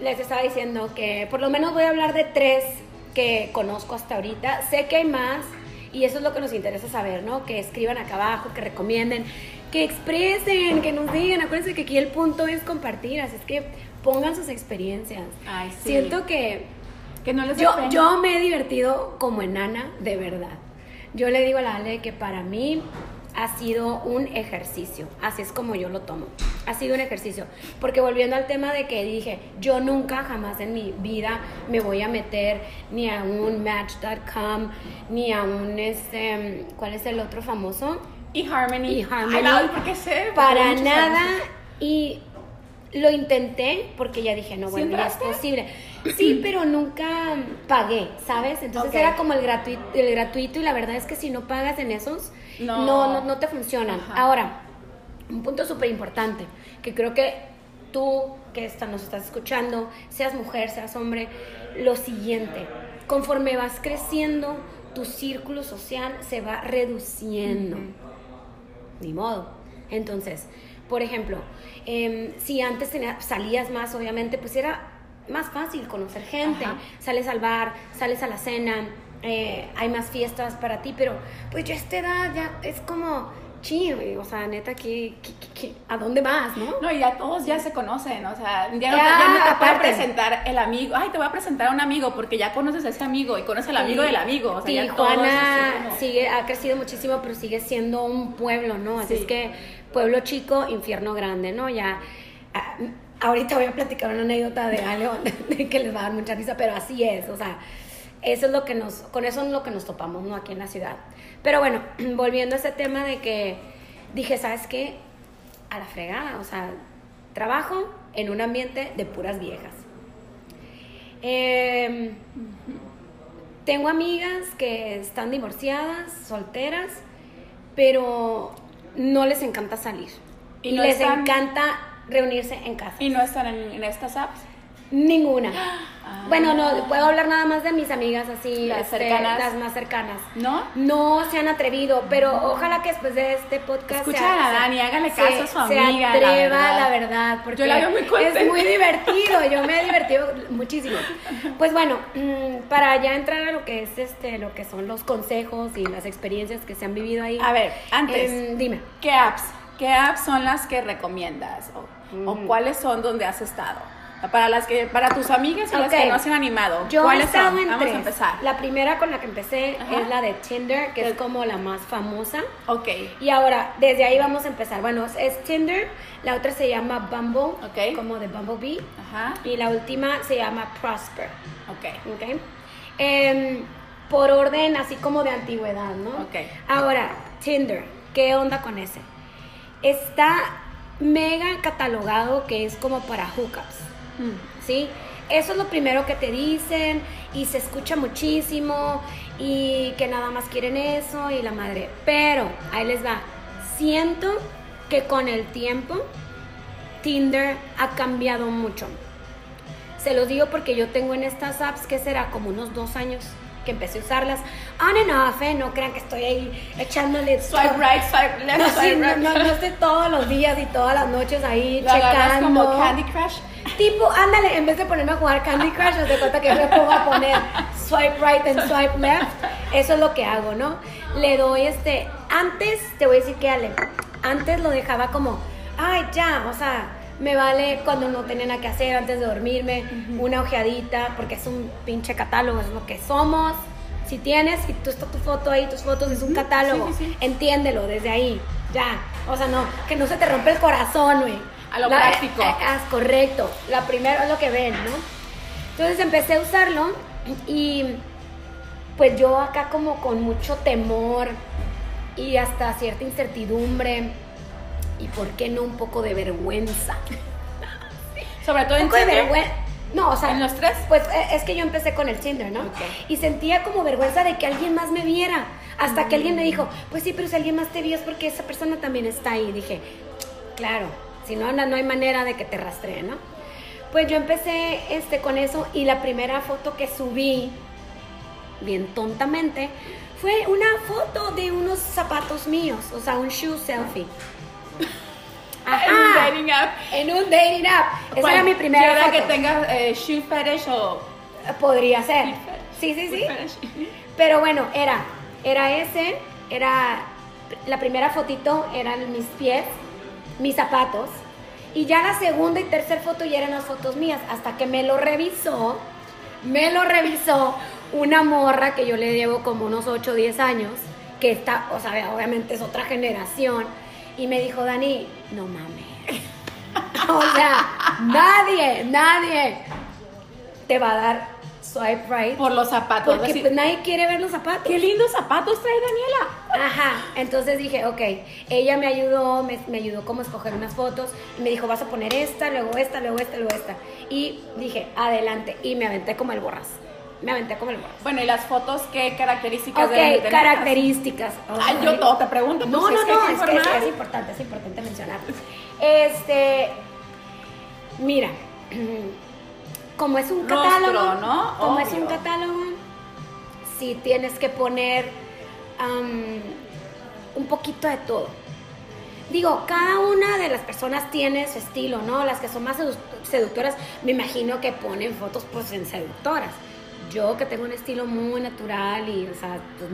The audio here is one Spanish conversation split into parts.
les estaba diciendo que por lo menos voy a hablar de tres que conozco hasta ahorita. Sé que hay más y eso es lo que nos interesa saber, ¿no? Que escriban acá abajo, que recomienden, que expresen, que nos digan. Acuérdense que aquí el punto es compartir, así es que pongan sus experiencias. Ay, sí. Siento que Que no les yo, yo me he divertido como enana, de verdad. Yo le digo a la Ale que para mí ha sido un ejercicio, así es como yo lo tomo. Ha sido un ejercicio, porque volviendo al tema de que dije, yo nunca jamás en mi vida me voy a meter ni a un match.com, ni a un, este, ¿cuál es el otro famoso? Y Harmony. Y Harmony. Porque sé. Para nada. años. Y lo intenté porque ya dije, no, ¿Sí bueno, ya es posible. Sí, pero nunca pagué, ¿sabes? Entonces era como el gratuito, el gratuito y la verdad es que si no pagas en esos, No. no, no, no te funcionan. Ajá. Ahora, un punto súper importante, que creo que tú que está, nos estás escuchando, seas mujer, seas hombre, lo siguiente, conforme vas creciendo, tu círculo social se va reduciendo ni modo. Entonces, por ejemplo, em, si antes tenía- salías más, obviamente, pues era más fácil conocer gente. Ajá. Sales al bar, sales a la cena, eh, hay más fiestas para ti, pero pues ya a esta edad ya es como güey, o sea, neta, ¿qué, qué- qué- qué- a dónde vas, no? No, y ya todos ya se conocen, o sea, ya no, te, Ya, ya no te puede aparte. presentar el amigo. Ay, te voy a presentar a un amigo porque ya conoces a ese amigo y conoces al amigo del amigo. O sea, ya Tijuana así como- sigue, ha crecido muchísimo, pero sigue siendo un pueblo, ¿no? Así Sí. es que pueblo chico, infierno grande, ¿no? Ya, ah, ahorita voy a platicar una anécdota de algo de que les va a dar mucha risa, pero así es, o sea, eso es lo que nos, con eso es lo que nos topamos, ¿no? Aquí en la ciudad. Pero bueno, volviendo a ese tema de que dije, ¿sabes qué? A la fregada, o sea, trabajo en un ambiente de puras viejas. Em, tengo amigas que están divorciadas, solteras, pero no les encanta salir. Y Y, no les están- encanta reunirse en casa. Y no están en, en estas apps. Ninguna. Ah. Bueno, no, puedo hablar nada más de mis amigas así, Las este, cercanas. las más cercanas. ¿No? No se han atrevido, pero ojalá que después de este podcast Escuchen se- a Dani, háganle se- caso a su amiga, Se la atreva, verdad. la verdad, porque Yo la veo muy contenta. es muy divertido. Yo me he divertido muchísimo. Pues bueno, mm, para ya entrar a lo que es este, lo que son los consejos y las experiencias que se han vivido ahí. A ver, antes, em, dime. ¿qué apps? ¿Qué apps son las que recomiendas? O, o Mm. cuáles son donde has estado? Para las que, para tus amigas y las que no se han animado. Yo he ¿Cuáles estado en Vamos tres. a empezar. La primera con la que empecé Ajá. es la de Tinder, que El- es como la más famosa. Ok. Y ahora, desde ahí vamos a empezar. Bueno, es, Tinder, la otra se llama Bumble, Ok. como de Bumblebee, Ajá. y la última se llama Prosper. Ok. ¿ok? Em, por orden así como de antigüedad, ¿no? Ok. Ahora, Tinder, ¿qué onda con ese? Está mega catalogado que es como para hookups. Mm. ¿sí? Eso es lo primero que te dicen y se escucha muchísimo y que nada más quieren eso y la madre. Pero, ahí les va, siento que con el tiempo Tinder ha cambiado mucho. Se los digo porque yo tengo en estas apps que será como unos dos años que empecé a usarlas. On and off, ¿eh? No crean que estoy ahí echándole... Swipe right, swipe left, No, sí, swipe no, right. no, no estoy todos los días y todas las noches ahí agarras checando. como Candy Crush. Tipo, ándale, en vez de ponerme a jugar Candy Crush, haz de cuenta que me pongo a poner swipe right and swipe left. Eso es lo que hago, ¿no? Le doy este. Antes, te voy a decir que Ale, antes lo dejaba como, ay, ya, o sea, me vale cuando no tenía nada que hacer, antes de dormirme, una ojeadita, porque es un pinche catálogo, es lo que somos. Si tienes, si tú está tu foto ahí, tus fotos, es un catálogo. sí, sí. Entiéndelo desde ahí, ya. O sea, no, que no se te rompe el corazón, güey. A lo La- práctico. eh, ah, correcto. La primera es lo que ven, ¿no? Entonces empecé a usarlo y pues yo acá como con mucho temor y hasta cierta incertidumbre y por qué no un poco de vergüenza. Sobre todo Un en poco de Tinder. vergüenza. No, o sea, ¿En los tres? Pues eh, es que yo empecé con el Tinder, ¿no? Y sentía como vergüenza de que alguien más me viera. Hasta que alguien me dijo, pues sí, pero si alguien más te vio es porque esa persona también está ahí. dije, claro, si no, no no hay manera de que te rastree, ¿no? Pues yo empecé este, con eso y la primera foto que subí, bien tontamente, fue una foto de unos zapatos míos, o sea, un shoe selfie. Ajá. dating app. En un dating app. Esa era mi primera foto. que tenga eh, shoe fetish o Podría ser. Sí, sí, sí. Pero bueno, era, era ese, era la primera fotito eran mis pies, mis zapatos, y ya la segunda y tercera foto ya eran las fotos mías, hasta que me lo revisó, me lo revisó una morra que yo le llevo como unos 8 o 10 años, que está, o sea, obviamente es otra generación, y me dijo, Dani, no mames. o sea, nadie, nadie te va a dar swipe right. Por los zapatos. Porque pues, nadie quiere ver los zapatos. Qué lindos zapatos trae Daniela. Ajá, entonces dije, ok, ella me ayudó, me, me ayudó como a escoger unas fotos y me dijo, vas a poner esta, luego esta, luego esta, luego esta. Y dije, adelante, y me aventé como el borras. Me aventé como el borras. Bueno, y las fotos, ¿qué características Ok, de características. Ay, yo todo te pregunto. No, pues, no, es no, que es que es importante, es importante mencionar. Este, mira, como es un Rostro, catálogo, ¿no? como es un catálogo, sí tienes que poner un poquito de todo. Digo, cada una de las personas tiene su estilo, ¿no? Las que son más sedu- seductoras, me imagino que ponen fotos pues en seductoras. Yo que tengo un estilo muy natural y, o sea, pues,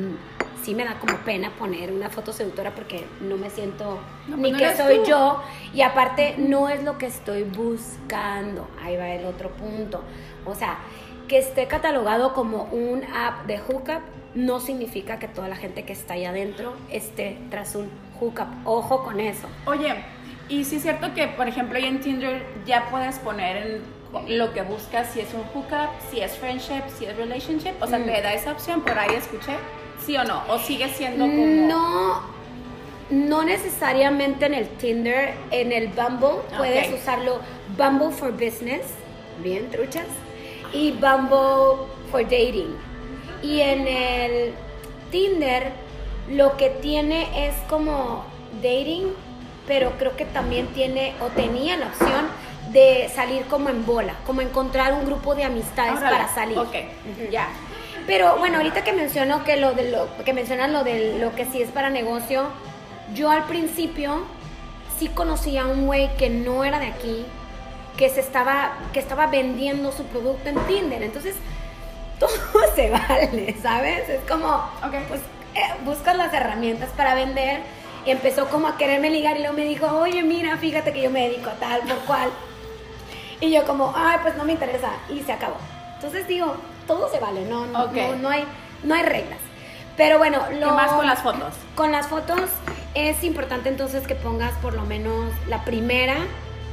sí me da como pena poner una foto seductora porque no me siento No, ni pues no que soy tú. yo y aparte no es lo que estoy buscando. Ahí va el otro punto. O sea, que esté catalogado como un app de hookup no significa que toda la gente que está ahí adentro esté tras un hookup. Ojo con eso. Oye, y sí es cierto que, por ejemplo, en Tinder ya puedes poner en lo que buscas si es un hookup, si es friendship, si es relationship. O sea, Mm. te da esa opción, por ahí escuché. ¿Sí o no? ¿O sigue siendo como...? No, no necesariamente en el Tinder, en el Bumble puedes usarlo Bumble for Business, bien truchas, y Bumble for Dating. Y en el Tinder lo que tiene es como dating, pero creo que también tiene o tenía la opción de salir como en bola, como encontrar un grupo de amistades para salir. Ok, Ujú. ya. Pero bueno, ahorita que menciono que lo de lo que mencionan lo de lo que sí es para negocio, yo al principio sí conocí a un güey que no era de aquí, que se estaba que estaba vendiendo su producto en Tinder. Entonces, todo se vale, ¿sabes? Es como Ok. pues eh, buscas las herramientas para vender y empezó como a quererme ligar y luego me dijo, "Oye, mira, fíjate que yo me dedico a tal por cual." Y yo como, "Ay, pues no me interesa." Y se acabó. Entonces digo, todo se vale, no no, no, no hay no hay reglas. Pero bueno, lo ¿Qué más con las fotos? Con las fotos es importante entonces que pongas por lo menos la primera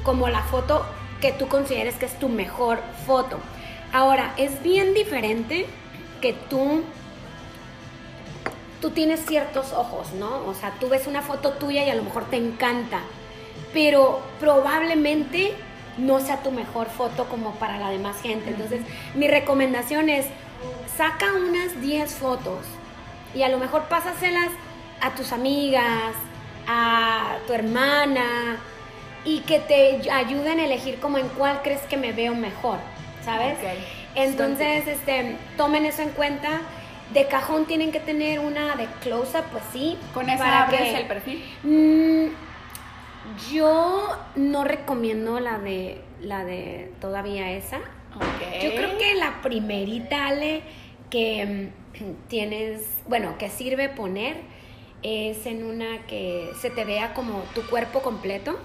como la foto que tú consideres que es tu mejor foto. Ahora, es bien diferente que tú tú tienes ciertos ojos, ¿no? O sea, tú ves una foto tuya y a lo mejor te encanta, pero probablemente no sea tu mejor foto como para la demás gente. Entonces, mi recomendación es, saca unas 10 fotos y a lo mejor pásaselas a tus amigas, a tu hermana y que te ayuden a elegir como en cuál crees que me veo mejor, ¿sabes? Entonces, este, tomen eso en cuenta. De cajón tienen que tener una de close-up, pues sí. ¿Con esa para abres que- el perfil? Mm, yo no recomiendo la de la de todavía esa. Ok. Yo creo que la primerita, Ale, que mm, tienes, bueno, que sirve poner es en una que se te vea como tu cuerpo completo.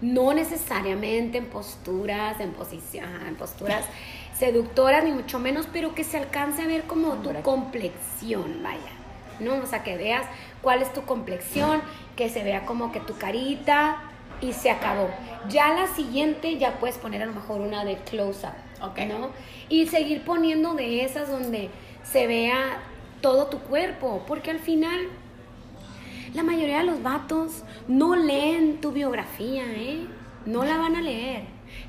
No necesariamente en posturas, en posición, en posturas seductoras, ni mucho menos, pero que se alcance a ver como tu complexión, vaya. ¿No? O sea, que veas cuál es tu complexión, que se vea como que tu carita y se acabó. Ya la siguiente ya puedes poner a lo mejor una de close-up, Ok. ¿no? Y seguir poniendo de esas donde se vea todo tu cuerpo, porque al final la mayoría de los vatos no leen tu biografía, ¿eh? No la van a leer.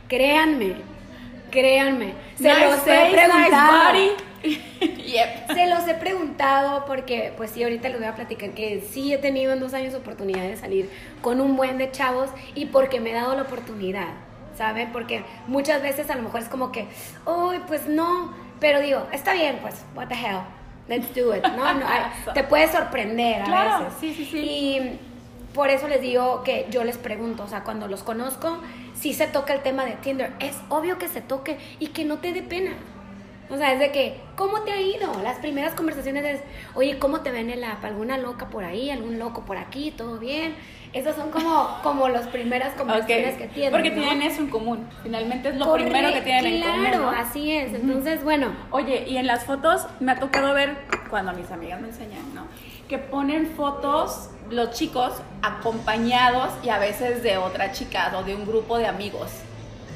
Créanme, créanme. Se Nice los he preguntado. nice. yep. Se los he preguntado porque, pues sí, ahorita les voy a platicar que sí he tenido en dos años oportunidad de salir con un buen de chavos y porque me he dado la oportunidad, ¿saben? Porque muchas veces a lo mejor es como que, uy, pues no, pero digo, está bien, pues, what the hell, let's do it, ¿no? no te puede sorprender a Claro, veces. sí, sí, sí. Y por eso les digo que yo les pregunto, o sea, cuando los conozco, si se toca el tema de Tinder, es obvio que se toque y que no te dé pena. O sea, es de que, ¿cómo te ha ido? Las primeras conversaciones es, oye, ¿cómo te ven en app? ¿Alguna loca por ahí? ¿Algún loco por aquí? ¿Todo bien? Esas son como, como las primeras conversaciones que tienen. Porque ¿no? tienen eso en común. Finalmente es lo primero que tienen en común. Claro, ¿no? así es. Entonces, bueno, Oye, y en las fotos me ha tocado ver, cuando mis amigas me enseñan, ¿no? Que ponen fotos los chicos acompañados y a veces de otra chica o de un grupo de amigos.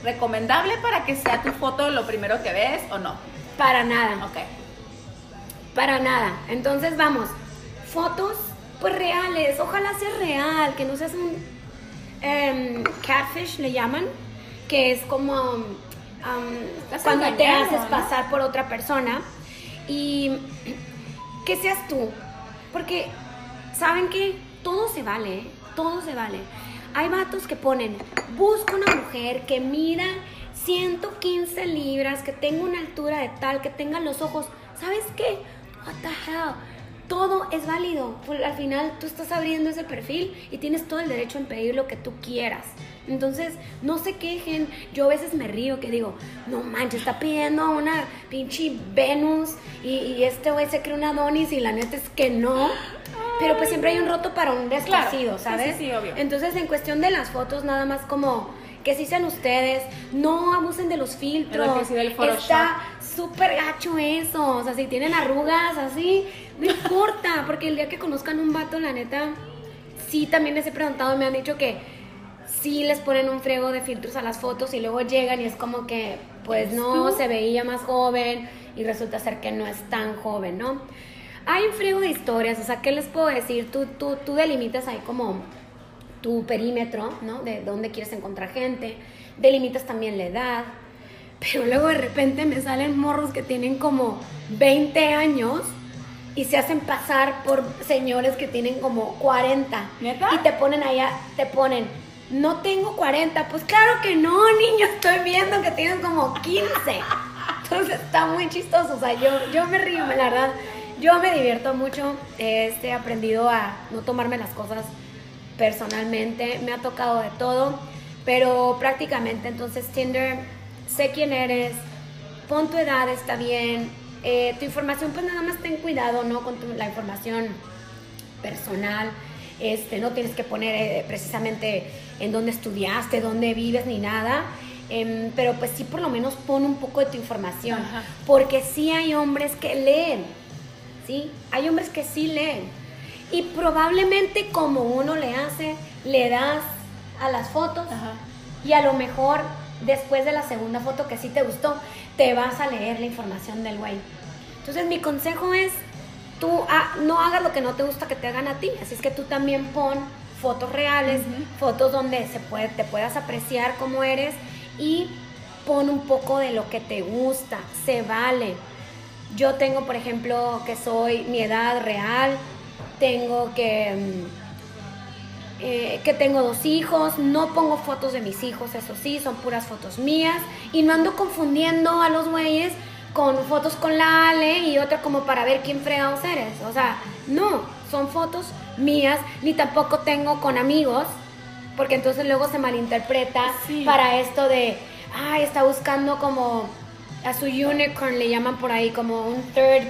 ¿Recomendable para que sea tu foto lo primero que ves o no? Para nada. Ok. Para nada. Entonces, vamos, fotos pues reales, ojalá sea real, que no seas un em, catfish, le llaman, que es como um, cuando te haces ¿no? pasar por otra persona y que seas tú. Porque, ¿saben qué? Todo se vale, ¿eh? todo se vale. Hay vatos que ponen, busca una mujer que mida 115 libras, que tenga una altura de tal, que tenga los ojos. ¿Sabes qué? What the hell? Todo es válido. Pues, al final tú estás abriendo ese perfil y tienes todo el derecho en pedir lo que tú quieras. Entonces, no se quejen. Yo a veces me río que digo, no manches, está pidiendo una pinche Venus y, y este güey se cree una Adonis y la neta es que no. Pero pues siempre hay un roto para un descosido, Claro, ¿sabes? sí, sí, obvio. Entonces, en cuestión de las fotos, nada más como que sí sean ustedes, no abusen de los filtros. Del. Está súper gacho eso. O sea, si tienen arrugas así, no importa, porque el día que conozcan un vato, la neta, sí también les he preguntado me han dicho que sí les ponen un frego de filtros a las fotos y luego llegan y es como que, pues no, tú? se veía más joven y resulta ser que no es tan joven, ¿no? Hay un friego de historias, o sea, ¿qué les puedo decir? Tú, tú, tú delimitas ahí como tu perímetro, ¿no? De dónde quieres encontrar gente, delimitas también la edad, pero luego de repente me salen morros que tienen como 20 años y se hacen pasar por señores que tienen como 40. ¿Neta? Y te ponen allá, te ponen, no tengo 40. Pues claro que no, niño, estoy viendo que tienes como 15. Entonces está muy chistoso, o sea, yo, yo me río, la verdad. Yo me divierto mucho, este, he aprendido a no tomarme las cosas personalmente, me ha tocado de todo, pero prácticamente entonces Tinder, sé quién eres, pon tu edad, está bien, eh, tu información, pues nada más ten cuidado, ¿no? Con tu- la información personal, este, no tienes que poner eh, precisamente en dónde estudiaste, dónde vives, ni nada. em, pero pues sí por lo menos pon un poco de tu información, Ajá. porque sí hay hombres que leen, ¿sí? Hay hombres que sí leen. Y probablemente como uno le hace, le das a las fotos Ajá. y a lo mejor después de la segunda foto que sí te gustó, te vas a leer la información del güey. Entonces mi consejo es, tú ah, no hagas lo que no te gusta que te hagan a ti, así es que tú también pon fotos reales, fotos donde se puede, te puedas apreciar cómo eres y pon un poco de lo que te gusta, se vale. Yo tengo, por ejemplo, que soy mi edad real, tengo que, mm, eh, que tengo dos hijos, no pongo fotos de mis hijos, eso sí, son puras fotos mías, y no ando confundiendo a los güeyes con fotos con la Ale y otra como para ver quién fregados eres. O sea, no, son fotos mías, ni tampoco tengo con amigos, porque entonces luego se malinterpreta Sí. para esto de, ay, está buscando como a su unicorn, le llaman por ahí como un third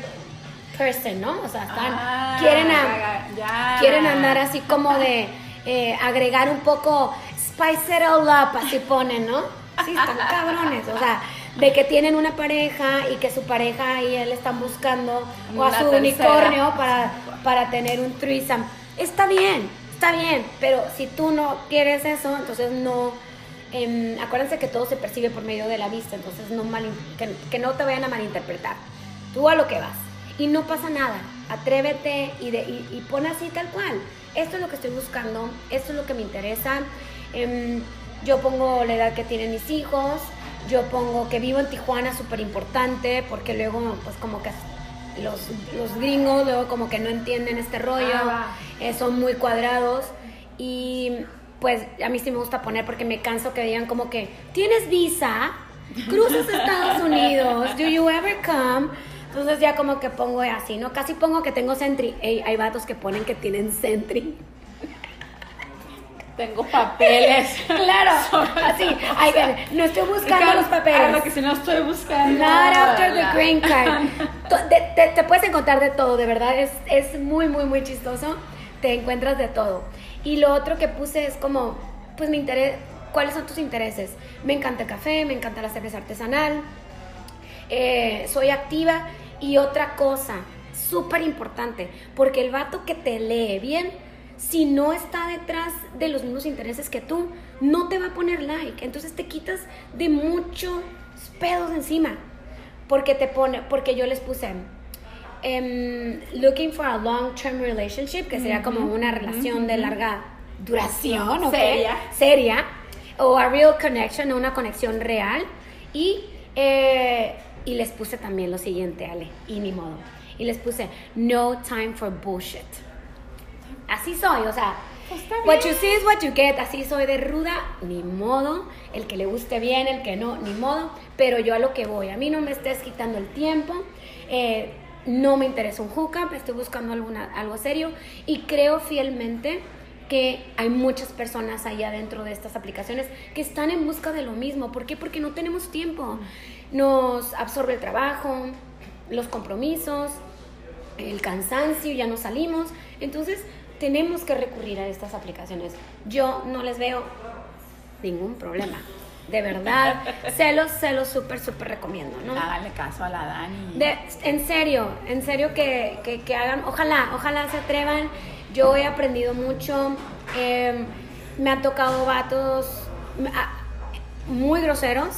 person, ¿no? O sea, están, Ah, quieren, a- quieren andar así como de eh, agregar un poco spice it all up, así ponen, ¿no? Sí, están cabrones, o sea, de que tienen una pareja y que su pareja y él están buscando o a su tercera. unicornio para, para tener un threesome. Está bien, está bien, pero si tú no quieres eso, entonces no... em, acuérdense que todo se percibe por medio de la vista, entonces no malin- que, que no te vayan a malinterpretar. Tú a lo que vas. Y no pasa nada. Atrévete y, de, y, y pon así tal cual. Esto es lo que estoy buscando, esto es lo que me interesa. Em, yo pongo la edad que tienen mis hijos, yo pongo que vivo en Tijuana, súper importante, porque luego, pues como que los, los gringos luego como que no entienden este rollo, Ah, eh, son muy cuadrados y pues a mí sí me gusta poner porque me canso que digan como que, ¿tienes visa? ¿Cruzas Estados Unidos? ¿Do you ever come? Entonces ya como que pongo así, ¿no? Casi pongo que tengo Sentry. Ey, hay vatos que ponen que tienen Sentry. Tengo papeles. claro, así. Ay, ven, no estoy buscando los papeles. Claro que si no estoy buscando. Not after the green card. De- te, te puedes encontrar de todo, de verdad. Es, es muy, muy, muy chistoso. Te encuentras de todo. Y lo otro que puse es como, pues mi interés, ¿cuáles son tus intereses? Me encanta el café, me encanta la cerveza artesanal, eh, soy activa. Y otra cosa, súper importante, porque el vato que te lee bien, si no está detrás de los mismos intereses que tú, no te va a poner like. Entonces te quitas de muchos pedos encima. Porque te pone, porque yo les puse em, looking for a long-term relationship, que sería como una relación de larga duración, ¿ok? Seria. Seria. O a real connection, una conexión real. Y, eh, y les puse también lo siguiente, Ale, y ni modo. Y les puse no time for bullshit. Así soy, o sea, Pues what you see is what you get. Así soy de ruda, ni modo. El que le guste bien, el que no, ni modo. Pero yo a lo que voy, a mí no me estés quitando el tiempo. eh, no me interesa un hookup, estoy buscando alguna, algo serio. Y creo fielmente que hay muchas personas allá dentro de estas aplicaciones que están en busca de lo mismo. ¿Por qué? Porque no tenemos tiempo. Nos absorbe el trabajo, los compromisos, el cansancio, ya no salimos. Entonces, tenemos que recurrir a estas aplicaciones. Yo no les veo ningún problema. De verdad, se los, se los súper, súper recomiendo, ¿no? Háganle caso a la Dani. De- en serio, en serio que, que- que hagan, ojalá, ojalá se atrevan. Yo he aprendido mucho, eh, me han tocado vatos muy groseros.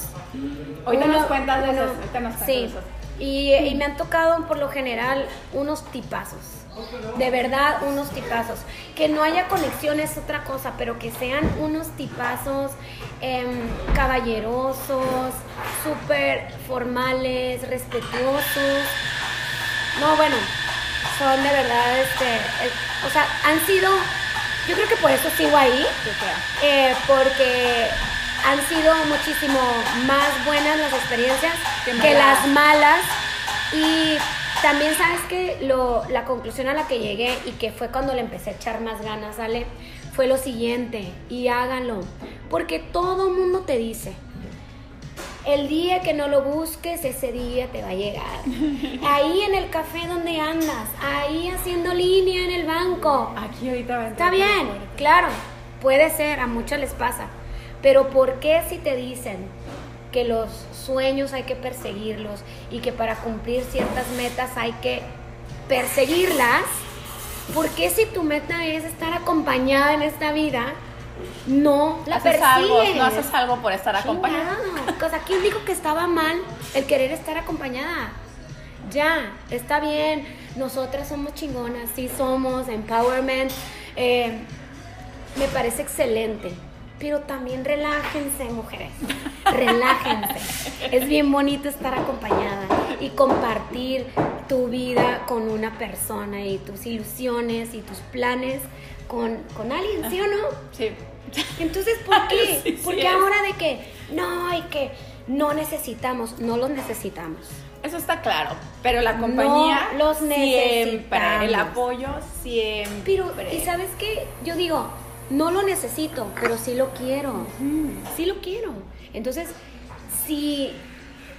Ahorita nos cuentas de cuentas Sí, esos. y, y me han tocado por lo general unos tipazos. De verdad, unos tipazos. Que no haya conexión es otra cosa, pero que sean unos tipazos em, caballerosos, súper formales, respetuosos. No, bueno, son de verdad, este, el- o sea, han sido, yo creo que por eso sigo ahí, eh, porque han sido muchísimo más buenas las experiencias que las malas. Y también sabes que lo, la conclusión a la que llegué y que fue cuando le empecé a echar más ganas, Ale, fue lo siguiente, y háganlo, porque todo mundo te dice, el día que no lo busques, ese día te va a llegar. Ahí en el café donde andas, ahí haciendo línea en el banco, Aquí ahorita va a Está bien, claro, puede ser, a muchos les pasa. Pero ¿por qué si te dicen que los sueños hay que perseguirlos y que para cumplir ciertas metas hay que perseguirlas? ¿Por qué si tu meta es estar acompañada en esta vida, no la Haces algo, no haces algo por estar acompañada. Chingado. Cosa, ¿quién dijo que estaba mal el querer estar acompañada? Ya, está bien. Nosotras somos chingonas, sí somos, empowerment. eh, me parece excelente. Pero también relájense, mujeres. Relájense. es bien bonito estar acompañada y compartir tu vida con una persona y tus ilusiones y tus planes con, con alguien, ¿sí o no? Sí. Entonces, ¿por qué? Sí, Porque ahora de que no hay que no necesitamos, no los necesitamos. Eso está claro. Pero la compañía No los siempre, necesitamos. el apoyo siempre. Pero, ¿y sabes qué? Yo digo, no lo necesito, pero sí lo quiero. Sí lo quiero. Entonces, si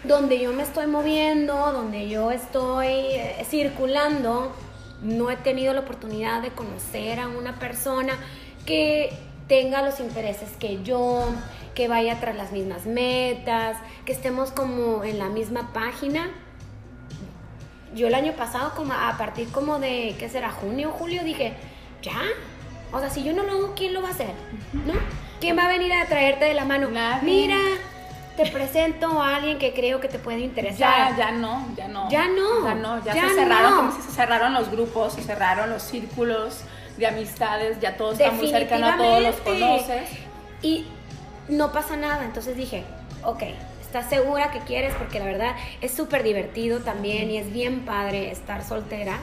donde yo me estoy moviendo, donde yo estoy eh, circulando, no he tenido la oportunidad de conocer a una persona que tenga los intereses que yo, que vaya tras las mismas metas, que estemos como en la misma página. Yo el año pasado, como a partir como de, ¿qué será? Junio, julio, dije, ya. O sea, si yo no lo hago, ¿quién lo va a hacer? ¿No? ¿Quién va a venir a traerte de la mano? Nadie. Mira, te presento a alguien que creo que te puede interesar. Ya, ya no, ya no. Ya no, Ya no, ya, ya se cerraron, no. como si se cerraron los grupos, se cerraron los círculos de amistades, ya todo está muy cercano, todos los conoces. Y no pasa nada. Entonces dije, ok, ¿estás segura que quieres? Porque la verdad es súper divertido también y es bien padre estar soltera.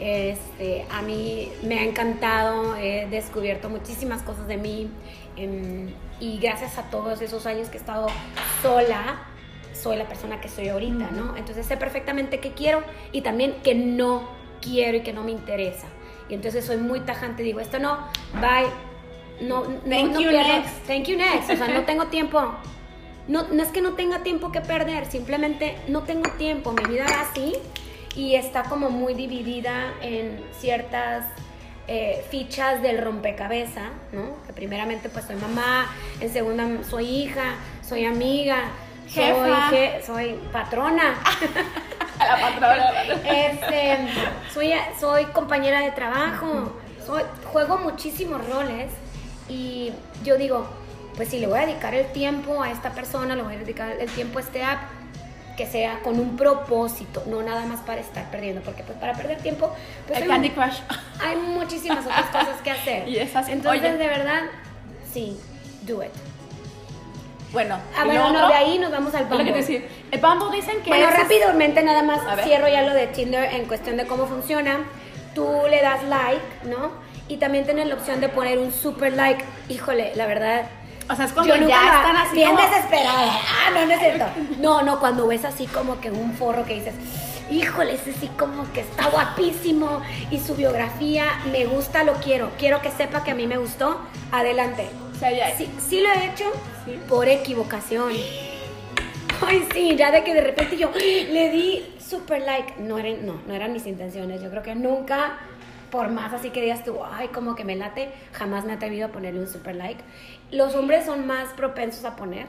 Este, a mí me ha encantado, he descubierto muchísimas cosas de mí em, y gracias a todos esos años que he estado sola, soy la persona que soy ahorita, ¿no? Entonces sé perfectamente qué quiero y también que no quiero y que no me interesa. Y entonces soy muy tajante, digo, esto no, bye, no, no, Thank no you, pierdo- next. Thank you next. O sea, no tengo tiempo. No, no es que no tenga tiempo que perder, simplemente no tengo tiempo. Mi vida va así y está como muy dividida en ciertas eh, fichas del rompecabezas, ¿no? Que primeramente pues soy mamá, en segunda soy hija, soy amiga, soy, je- soy patrona. La patrona. Este, soy, soy compañera de trabajo, soy, juego muchísimos roles y yo digo, pues si le voy a dedicar el tiempo a esta persona, le voy a dedicar el tiempo a este app, que sea con un propósito, no nada más para estar perdiendo, porque pues para perder tiempo, pues El hay, Candy Crush. hay muchísimas otras cosas que hacer. Y esas- Entonces, oye. de verdad, sí, do it. Bueno, Ah, ¿y bueno, no, de ahí nos vamos al lo que Bumble. decía. El Bumble dicen que Bueno, es- rápidamente nada más cierro ya lo de Tinder en cuestión de cómo funciona. Tú le das like, ¿no? Y también tienes la opción de poner un super like. Híjole, la verdad. O sea, es cuando ya la- están así bien como- desesperada. Ah, no, no es cierto. No, no, cuando ves así como que un forro que dices, híjole, ese sí como que está guapísimo y su biografía me gusta, lo quiero. Quiero que sepa que a mí me gustó. Adelante. O sea, ya- Sí, sí lo he hecho Sí. por equivocación. Ay, sí, ya de que de repente yo le di super like. No eran, no, no eran mis intenciones. Yo creo que nunca, por más así que digas tú, ay, como que me late, jamás me he atrevido a ponerle un super like. Los hombres son más propensos a poner.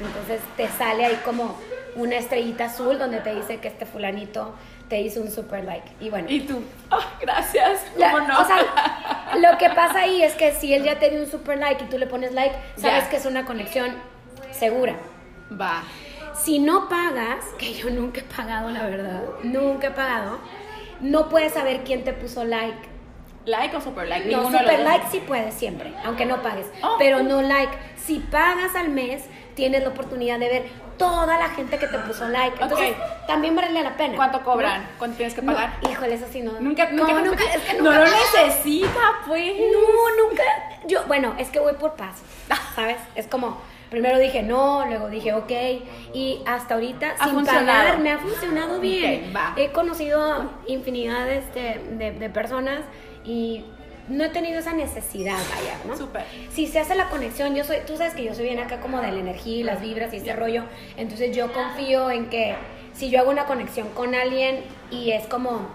Entonces te sale ahí como una estrellita azul donde te dice que este fulanito te hizo un super like. Y bueno, Y tú, "Ah, gracias. la- ¿Cómo no? O sea, lo que pasa ahí es que si él ya te dio un super like y tú le pones like, sabes que es una conexión segura. Va. Si no pagas, que yo nunca he pagado, la verdad, nunca he pagado, no puedes saber quién te puso like. Like o super like. No, ninguno super like sí puedes siempre, aunque no pagues, Oh. pero no like. Si pagas al mes, tienes la oportunidad de ver toda la gente que te puso like. Entonces, Ok. también vale la pena. ¿Cuánto cobran? ¿no? ¿Cuánto tienes que No, pagar? híjole, eso sí no. Nunca, no, nunca, nunca, es que no nunca lo pago. necesita, pues. No, nunca. Yo, bueno, es que voy por pasos, ¿sabes? Es como, primero dije no, luego dije ok, y hasta ahorita Ha sin funcionado. pagar me ha funcionado bien. Ok, va. He conocido infinidades de, de- de personas y no he tenido esa necesidad, vaya, ¿no? Súper. Si se hace la conexión, yo soy, tú sabes que yo soy bien acá como de la energía y las vibras y ese Ya. rollo, entonces yo confío en que si yo hago una conexión con alguien y es como,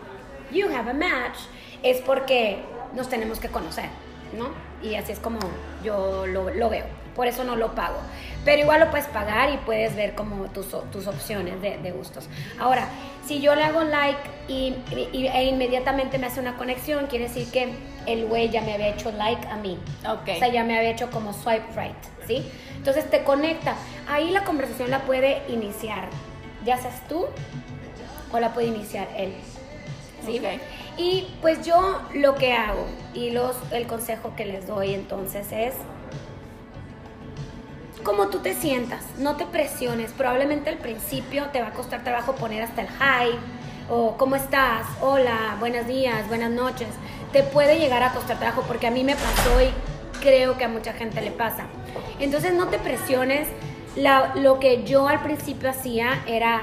you have a match, es porque nos tenemos que conocer, ¿no? Y así es como yo lo, lo veo, por eso no lo pago. Pero igual lo puedes pagar y puedes ver como tus, tus opciones de, de gustos. Ahora, si yo le hago like y, y- e inmediatamente me hace una conexión, quiere decir que el güey ya me había hecho like a mí. Ok. O sea, ya me había hecho como swipe right, ¿sí? Entonces te conecta. Ahí la conversación la puede iniciar, ya seas tú o la puede iniciar él. ¿sí? Y pues yo lo que hago y los, el consejo que les doy entonces es como tú te sientas, no te presiones. Probablemente al principio te va a costar trabajo poner hasta el hi o cómo estás, hola, buenos días, buenas noches. Te puede llegar a costar trabajo porque a mí me pasó y creo que a mucha gente le pasa. Entonces no te presiones. La- lo que yo al principio hacía era,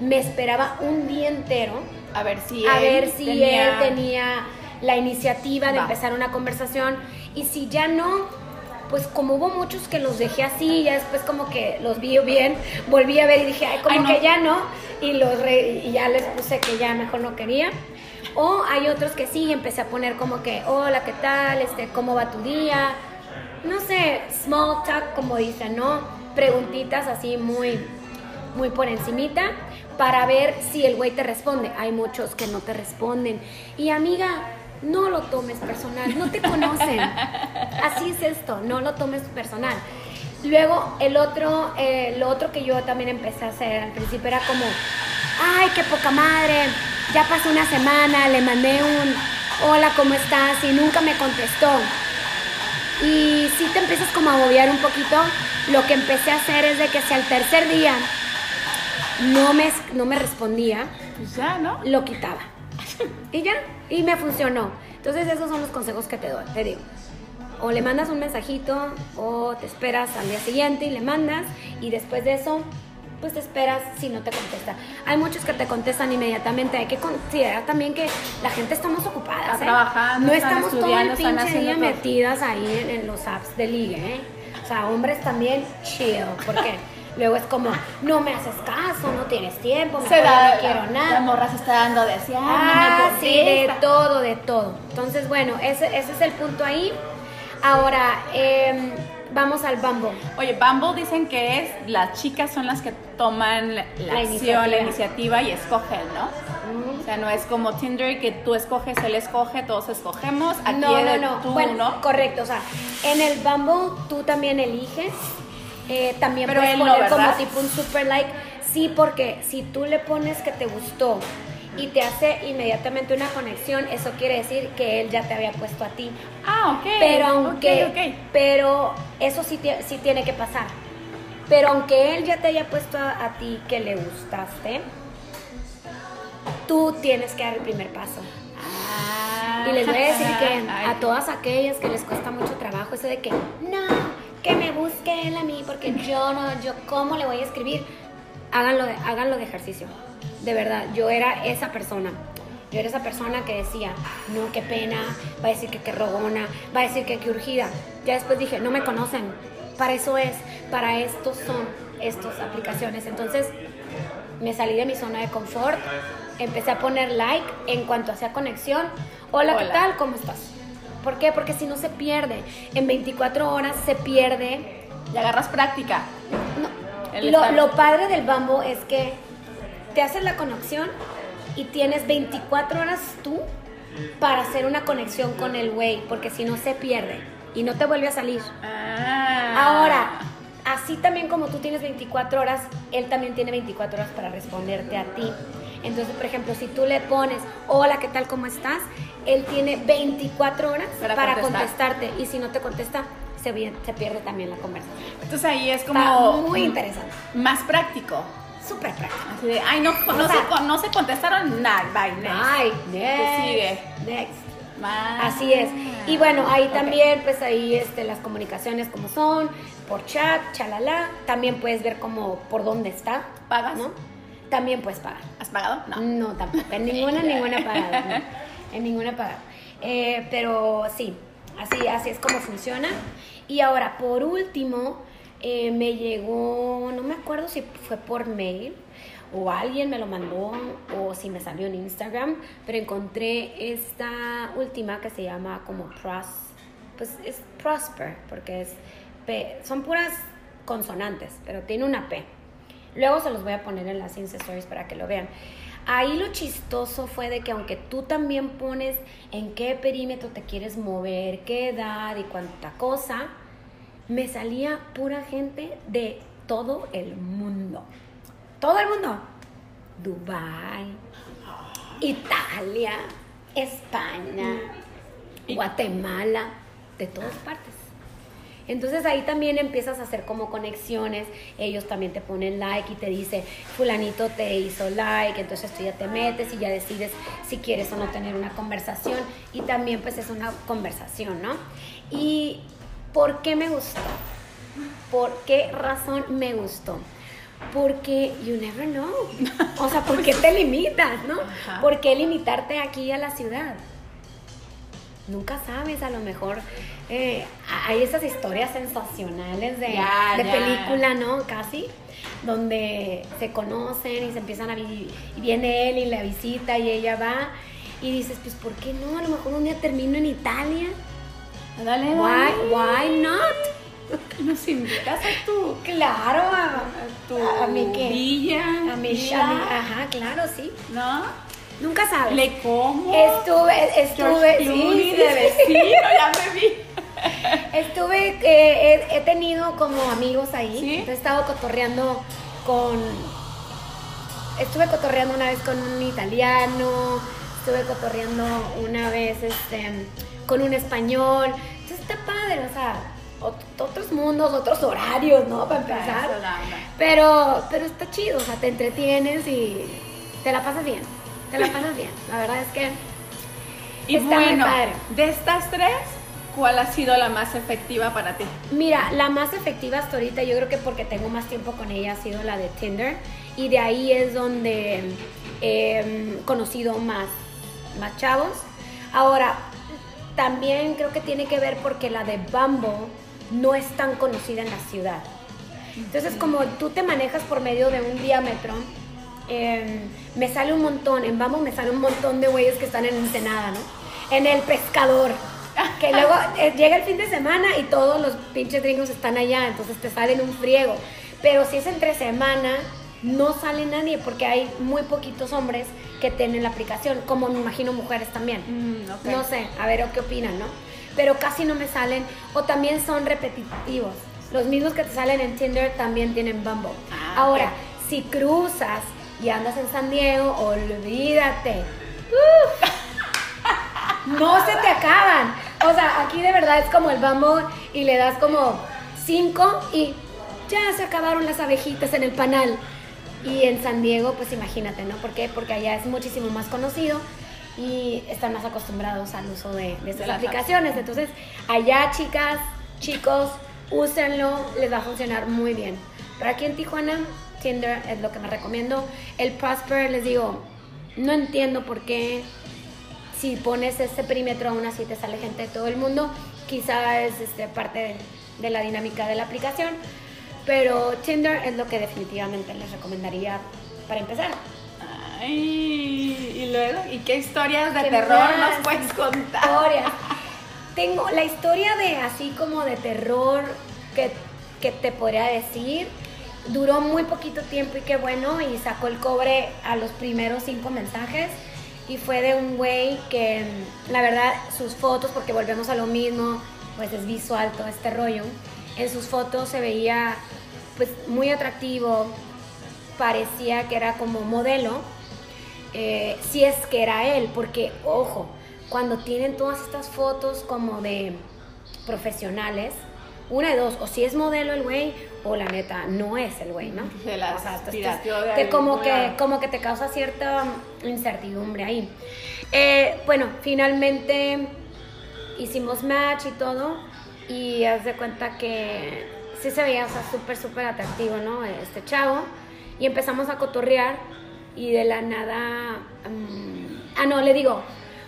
me esperaba un día entero A ver si a él ver si tenía- él tenía la iniciativa de Va. empezar una conversación y si ya no, pues como hubo muchos que los dejé así, ya después como que los vi bien, volví a ver y dije, ay, como Ay, no. que ya no, y, los re- y ya les puse que ya mejor no quería. O hay otros que sí, empecé a poner como que, hola, ¿qué tal? Este, ¿Cómo va tu día? No sé, small talk, como dicen, ¿no? Preguntitas así muy, muy por encimita para ver si el güey te responde. Hay muchos que no te responden. Y amiga, no lo tomes personal, no te conocen. Así es esto, no lo tomes personal. Luego, el otro, eh, lo otro que yo también empecé a hacer al principio era como, ay, qué poca madre, ya pasó una semana, le mandé un, hola, ¿cómo estás? Y nunca me contestó. Y si te empiezas como a agobiar un poquito, lo que empecé a hacer es de que si al tercer día no me, no me respondía, Pues ya, ¿no? lo quitaba. Y ya, y me funcionó. Entonces esos son los consejos que te doy, te digo. O le mandas un mensajito o te esperas al día siguiente y le mandas y después de eso pues te esperas si no te contesta. Hay muchos que te contestan inmediatamente. Hay que considerar también que la gente estamos ocupadas. Está ¿eh? trabajando, No estamos todo el pinche haciendo día todo. metidas ahí en, en los apps de ligue, ¿eh? O sea, hombres también chill, porque luego es como, no me haces caso, no tienes tiempo, mejor Se da, no quiero nada. La morra se está dando de así, Ah, no me sí, de todo, de todo. Entonces, bueno, ese, ese es el punto ahí. Ahora, em, vamos al Bumble. Oye, Bumble dicen que es las chicas son las que toman la, la La acción, iniciativa. la iniciativa y escogen, ¿no? O sea, no es como Tinder que tú escoges, él escoge, todos escogemos. Aquí no, no, no. tú, bueno, ¿no? correcto. O sea, en el Bumble tú también eliges. Eh, también Pero puedes no, poner como tipo un super like. Sí, porque si tú le pones que te gustó y te hace inmediatamente una conexión, eso quiere decir que él ya te había puesto a ti. Ah, ok. Pero aunque, pero eso sí, sí tiene que pasar. Pero aunque él ya te haya puesto a, a ti que le gustaste, tú tienes que dar el primer paso. Ah. Y les voy a decir que a todas aquellas que les cuesta mucho trabajo eso de que no, que me busque él a mí porque yo no, yo cómo le voy a escribir, háganlo de, háganlo de ejercicio. De verdad, yo era esa persona. Yo era esa persona que decía, no, qué pena, va a decir que qué rogona, va a decir que qué urgida. Ya después dije, no me conocen, para eso es, para esto son estas aplicaciones. Entonces, me salí de mi zona de confort, empecé a poner like en cuanto hacía conexión. Hola, ¿qué Hola. tal? ¿Cómo estás? ¿Por qué? Porque si no se pierde. En 24 horas se pierde. Y agarras práctica. No. Lo, lo padre del bambo es que te haces la conexión y tienes 24 horas tú para hacer una conexión con el güey, porque si no se pierde y no te vuelve a salir. Ah. Ahora, así también como tú tienes 24 horas, él también tiene 24 horas para responderte a ti. Entonces, por ejemplo, si tú le pones, hola, ¿qué tal? ¿Cómo estás? Él tiene 24 horas Para para, contestar. contestarte. Y si no te contesta, se, se pierde también la conversación. Entonces ahí es Está como muy interesante. más práctico. Súper práctico. Así de, ay, no, no, O sea- se, no se contestaron, nada, bye, next. Ay, ¿Qué next. sigue? Next. Así es. Y bueno, ahí también, pues ahí este, las comunicaciones como son, por chat, chalala. También puedes ver como por dónde está. ¿Pagas? ¿No? También puedes pagar. ¿Has pagado? No. No, tampoco. En ninguna, ninguna pagada. no. En ninguna pagada. Eh, pero sí, así, así es como funciona. Y ahora, por último, eh, me llegó, no me acuerdo si fue por mail o alguien me lo mandó o si me salió en Instagram, pero encontré esta última que se llama como Pros, pues es Prosper, porque es P, son puras consonantes, pero tiene una P. Luego se los voy a poner en las Insta Stories para que lo vean. Ahí lo chistoso fue de que aunque tú también pones en qué perímetro te quieres mover, qué edad y cuánta cosa, me salía pura gente de todo el mundo. Todo el mundo. Dubai, Italia, España, Guatemala, de todas partes. Entonces ahí también empiezas a hacer como conexiones, ellos también te ponen like y te dice, fulanito te hizo like, entonces tú ya te metes y ya decides si quieres o no tener una conversación y también pues es una conversación, ¿no? ¿Y por qué me gustó? ¿Por qué razón me gustó? Porque you never know. O sea, ¿por qué te limitas, no? ¿Por qué limitarte aquí a la ciudad? Nunca sabes, a lo mejor eh, hay esas historias sensacionales de, de película, ¿no? Casi, donde se conocen y se empiezan a vivir, y viene él y la visita y ella va y dices, pues ¿por qué no? A lo mejor un día termino en Italia. Dale, Why, dale. why not? Nos invitas a tu, Claro, a, a tu a mi qué? villa. A mi, villa, ajá, claro, sí. ¿No? Nunca sabes. Le como. Estuve, estuve, sí, de vecino, ya me vi. Estuve, eh, he, he tenido como amigos ahí. ¿Sí? He estado cotorreando con. Estuve cotorreando una vez con un italiano. Estuve cotorreando una vez este, con un español. Entonces está padre, o sea, ot- otros mundos, otros horarios, ¿no? Para empezar. Pero, pero está chido, o sea, te entretienes y te la pasas bien. Te la pasas bien. La verdad es que Y Está muy bueno, padre. de estas tres, ¿cuál ha sido la más efectiva para ti? Mira, la más efectiva hasta ahorita, yo creo que porque tengo más tiempo con ella, ha sido la de Tinder. Y de ahí es donde he conocido más, más chavos. Ahora, también creo que tiene que ver porque la de Bumble no es tan conocida en la ciudad. Entonces, como tú te manejas por medio de un diámetro, em, me sale un montón, en Bumble me sale un montón de güeyes que están en Ensenada, ¿no? En el pescador. Que luego eh, llega el fin de semana y todos los pinches gringos están allá, entonces te salen un friego. Pero si es entre semana, no sale nadie porque hay muy poquitos hombres que tienen la aplicación, como me imagino mujeres también. Mm, No sé, a ver qué opinan, ¿no? Pero casi no me salen, o también son repetitivos. Los mismos que te salen en Tinder también tienen Bumble. Ah, Ahora, ok. si cruzas y andas en San Diego, olvídate. Uf. no se te acaban. O sea, aquí de verdad es como el Bumble y le das como cinco y ya se acabaron las abejitas en el panal. Y en San Diego, pues imagínate, ¿no? ¿Por qué? Porque allá es muchísimo más conocido y están más acostumbrados al uso de, de estas apps. aplicaciones. Entonces, allá, chicas, chicos, úsenlo, les va a funcionar muy bien. Pero aquí en Tijuana, Tinder es lo que me recomiendo. El Prosper, les digo, no entiendo por qué si pones este perímetro aún así te sale gente de todo el mundo. Quizá es este, parte de, de la dinámica de la aplicación. Pero Tinder es lo que definitivamente les recomendaría para empezar. Ay, y luego, ¿y qué historias de ¿Qué terror más? nos puedes contar? Historias. Tengo la historia de así como de terror que, que te podría decir. Duró muy poquito tiempo y qué bueno. Y sacó el cobre a los primeros cinco mensajes. Y fue de un güey que, mm, la verdad, sus fotos, porque volvemos a lo mismo, pues es visual todo este rollo. En sus fotos se veía pues muy atractivo. Parecía que era como modelo eh, si es que era él, porque ojo, cuando tienen todas estas fotos como de profesionales, una de dos, o si es modelo el güey, o la neta no es el güey, ¿no? Se las O sea, pirateó de te- como que como que te causa cierta incertidumbre ahí. Eh, bueno, finalmente hicimos match y todo, y haz de cuenta que sí se veía, o sea, súper, súper atractivo, ¿no? Este chavo, y empezamos a cotorrear, y de la nada, mm, ah, no, le digo,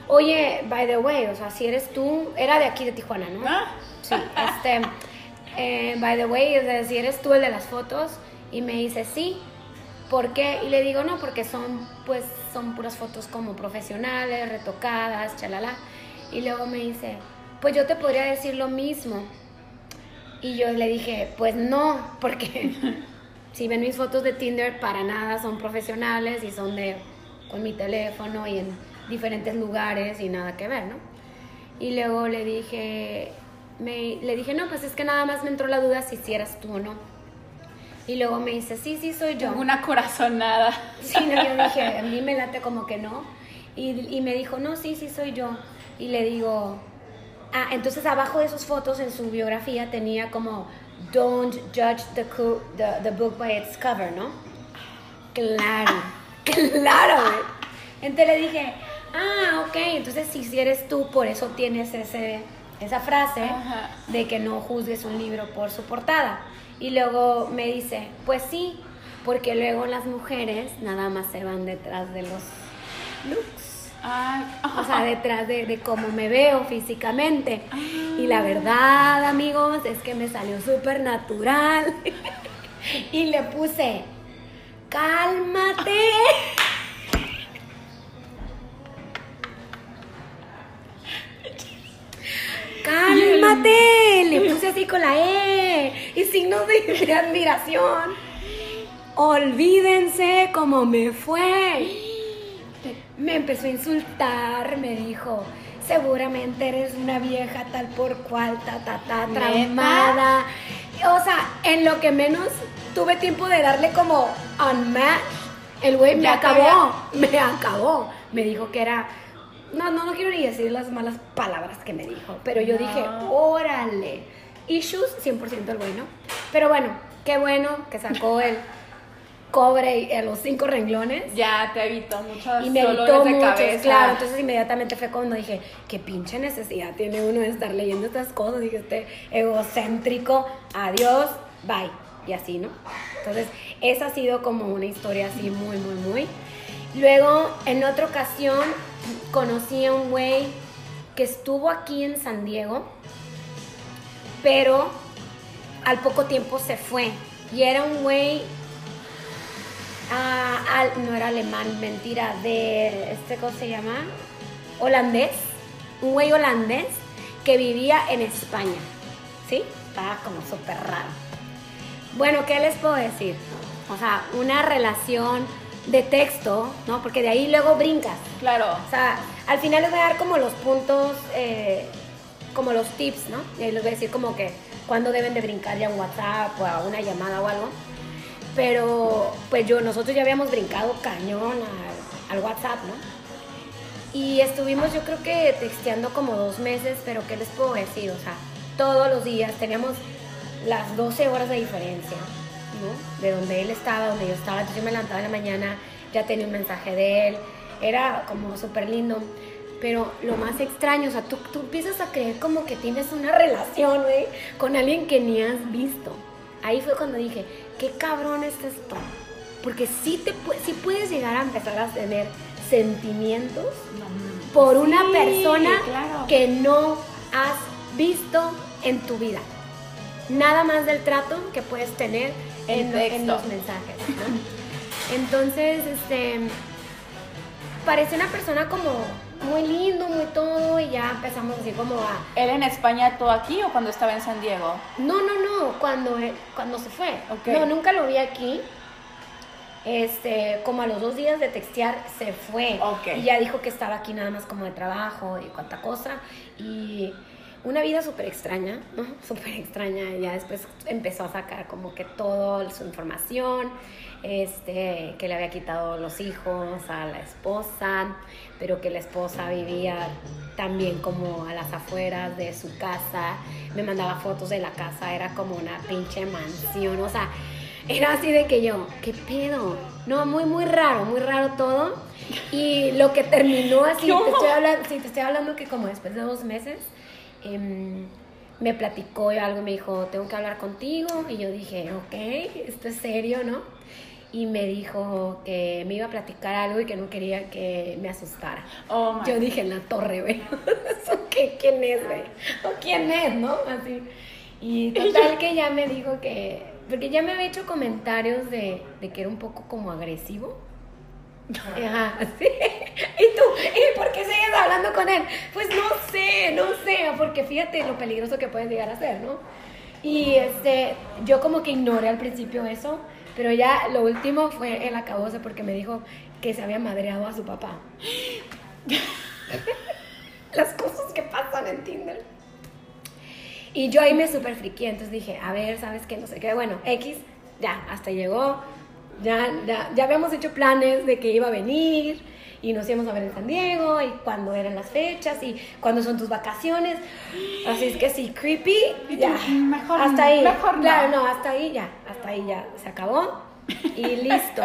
oye, by the way, o sea, si eres tú, era de aquí de Tijuana, ¿no? Ah. Sí, este, eh, by the way, sea, si eres tú el de las fotos, y me dice, sí, ¿por qué? Y le digo, no, porque son, pues, son puras fotos como profesionales, retocadas, chalala. Y luego me dice, pues yo te podría decir lo mismo. Y yo le dije, pues no, porque si ven mis fotos de Tinder, para nada son profesionales y son de con mi teléfono y en diferentes lugares y nada que ver, ¿no? Y luego le dije, me, le dije, no, pues es que nada más me entró la duda si si eras tú o no. Y luego me dice, sí, sí, soy yo. Una corazonada. Sí, no, yo dije, a mí me late como que no. Y, y me dijo, no, sí, sí, soy yo. Y le digo, ah, entonces abajo de sus fotos en su biografía tenía como, don't judge the, the, the book by its cover, ¿no? Claro, claro. Entonces le dije, ah, ok, entonces si, si eres tú, por eso tienes ese, esa frase Ajá. de que no juzgues un libro por su portada. Y luego me dice, pues sí, porque luego las mujeres nada más se van detrás de los looks. Ay, O sea, detrás de, de cómo me veo físicamente. Y la verdad, amigos, es que me salió súper natural. y le puse, cálmate. Cálmate. Le puse así con la E. Y signos de, de admiración. Olvídense cómo me fue. Me empezó a insultar, me dijo, seguramente eres una vieja tal por cual, ta, ta, ta, traumada. O sea, en lo que menos tuve tiempo de darle como unmatch, el güey me acabó, me acabó. Me dijo que era, no, no, no quiero ni decir las malas palabras que me dijo, pero yo No. dije, órale. Issues, 100% el güey, ¿no? Pero bueno, qué bueno que sacó el cobre en los cinco renglones. Ya te evitó muchos Y me evitó de mucho, cabeza. claro. Entonces inmediatamente fue cuando dije, qué pinche necesidad tiene uno de estar leyendo estas cosas. Dije, este egocéntrico, adiós, bye. Y así, ¿no? Entonces, esa ha sido como una historia así muy, muy, muy. Luego, en otra ocasión, conocí a un güey que estuvo aquí en San Diego, pero al poco tiempo se fue. Y era un güey Ah, no era alemán, mentira, de, este, ¿cómo se llama? Holandés, un güey holandés que vivía en España, ¿sí? Estaba como súper raro. Bueno, ¿qué les puedo decir? O sea, una relación de texto, ¿no? Porque de ahí luego brincas. Claro. O sea, al final les voy a dar como los puntos, eh, como los tips, ¿no? Y ahí les voy a decir como que cuándo deben de brincar ya un WhatsApp o a una llamada o algo. Pero pues yo, nosotros ya habíamos brincado cañón al, al WhatsApp, ¿no? Y estuvimos yo creo que texteando como dos meses, pero ¿qué les puedo decir? O sea, todos los días teníamos las 12 horas de diferencia, ¿no? De donde él estaba, donde yo estaba. Entonces yo me levantaba en la mañana, ya tenía un mensaje de él, era como súper lindo. Pero lo más extraño, o sea, tú, tú empiezas a creer como que tienes una relación, güey, con alguien que ni has visto. Ahí fue cuando dije, qué cabrón es esto. Porque sí, te, sí puedes llegar a empezar a tener sentimientos No, por una persona claro. que no has visto en tu vida. Nada más del trato que puedes tener en, lo- los mensajes. ¿no? Entonces, este, parece una persona como muy lindo, muy todo, y ya empezamos así como a... ¿Él en España, tú aquí o cuando estaba en San Diego? No, no, no, cuando, él- cuando se fue. No, nunca lo vi aquí. Este, como a los dos días de textear se fue. Ok. Y ya dijo que estaba aquí nada más como de trabajo y cuánta cosa. Y una vida súper extraña, ¿no? Súper extraña. Ya después empezó a sacar como que toda su información. Este, que le había quitado los hijos a la esposa, pero que la esposa vivía también como a las afueras de su casa. Me mandaba fotos de la casa, era como una pinche mansión. O sea, era así de que yo, ¿qué pedo? No, muy, muy raro, muy raro todo. Y lo que terminó así, te estoy, hablando, sí, te estoy hablando que como después de dos meses, em, me platicó algo, me dijo, tengo que hablar contigo. Y yo dije, ok, esto es serio, ¿no? Y me dijo que me iba a platicar algo y que no quería que me asustara. Oh, Yo dije, en la torre, güey. ¿Eso qué? ¿Quién es, güey? ¿O quién es, no? Así. Y total que ya me dijo que... Porque ya me había hecho comentarios de, de que era un poco como agresivo. Ajá, sí. ¿Y tú? ¿Y hablando con él? Pues no sé, no sé, porque fíjate lo peligroso que puede llegar a ser, ¿no? Y este, yo como que ignoré al principio eso, pero ya lo último fue el acabose porque me dijo que se había madreado a su papá. Las cosas que pasan en Tinder. Y yo ahí me super friqué, entonces dije, a ver, ¿sabes qué? No sé qué. Bueno, X, ya, hasta llegó. Ya, ya, ya habíamos hecho planes de que iba a venir y nos íbamos a ver en San Diego y cuándo eran las fechas y cuándo son tus vacaciones. Así es que sí, creepy. Ya, mejor hasta ahí. mejor no. Claro, no, hasta ahí ya, hasta ahí ya se acabó y listo.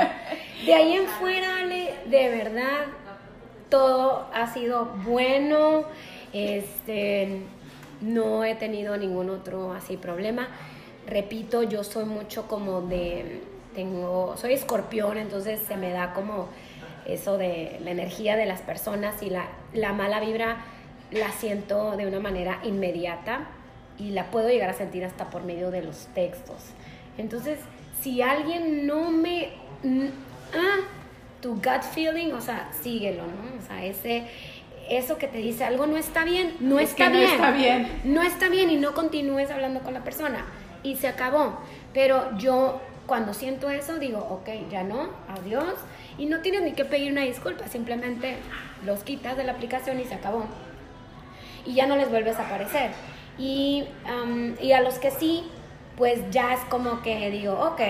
De ahí en fuera, Ale, de verdad, todo ha sido bueno. Este, no he tenido ningún otro así problema. Repito, yo soy mucho como de tengo soy escorpión, entonces se me da como eso de la energía de las personas y la, la mala vibra la siento de una manera inmediata y la puedo llegar a sentir hasta por medio de los textos. Entonces, si alguien no me ah, tu gut feeling, o sea, síguelo, ¿no? O sea, ese eso que te dice algo no está bien, no Es está que no bien. está bien. No está bien y no continúes hablando con la persona. Y se acabó. Pero yo cuando siento eso digo, ok, ya no, adiós. Y no tienes ni que pedir una disculpa, simplemente los quitas de la aplicación y se acabó. Y ya no les vuelves a aparecer. Y, am, y a los que sí, pues ya es como que digo, ok,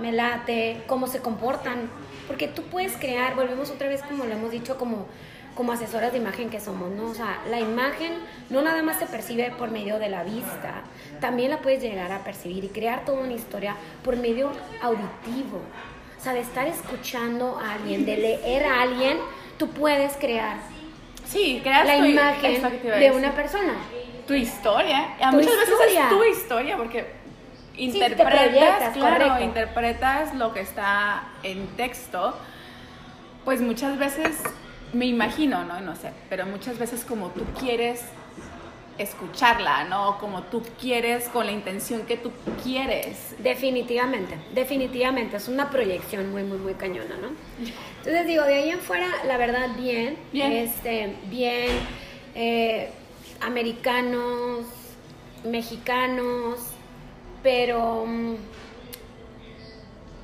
me late, cómo se comportan. Porque tú puedes crear, volvemos otra vez como lo hemos dicho, como, como asesoras de imagen que somos, ¿no? O sea, la imagen no nada más se percibe por medio de la vista, también la puedes llegar a percibir y crear toda una historia por medio auditivo. O sea, de estar escuchando a alguien, de leer a alguien, tú puedes crear Sí, creas la tu- imagen de una persona. tu historia. A Tu muchas veces es tu historia porque te interpretas, proyectas, claro, correcto. interpretas lo que está en texto. Pues muchas veces me imagino, ¿no? No sé, pero muchas veces como tú quieres escucharla, ¿no? Como tú quieres con la intención que tú quieres. Definitivamente, definitivamente, es una proyección muy, muy, muy cañona, ¿no? Entonces digo, de ahí en fuera, la verdad, bien, Bien. este, bien, eh, americanos, mexicanos, pero mm,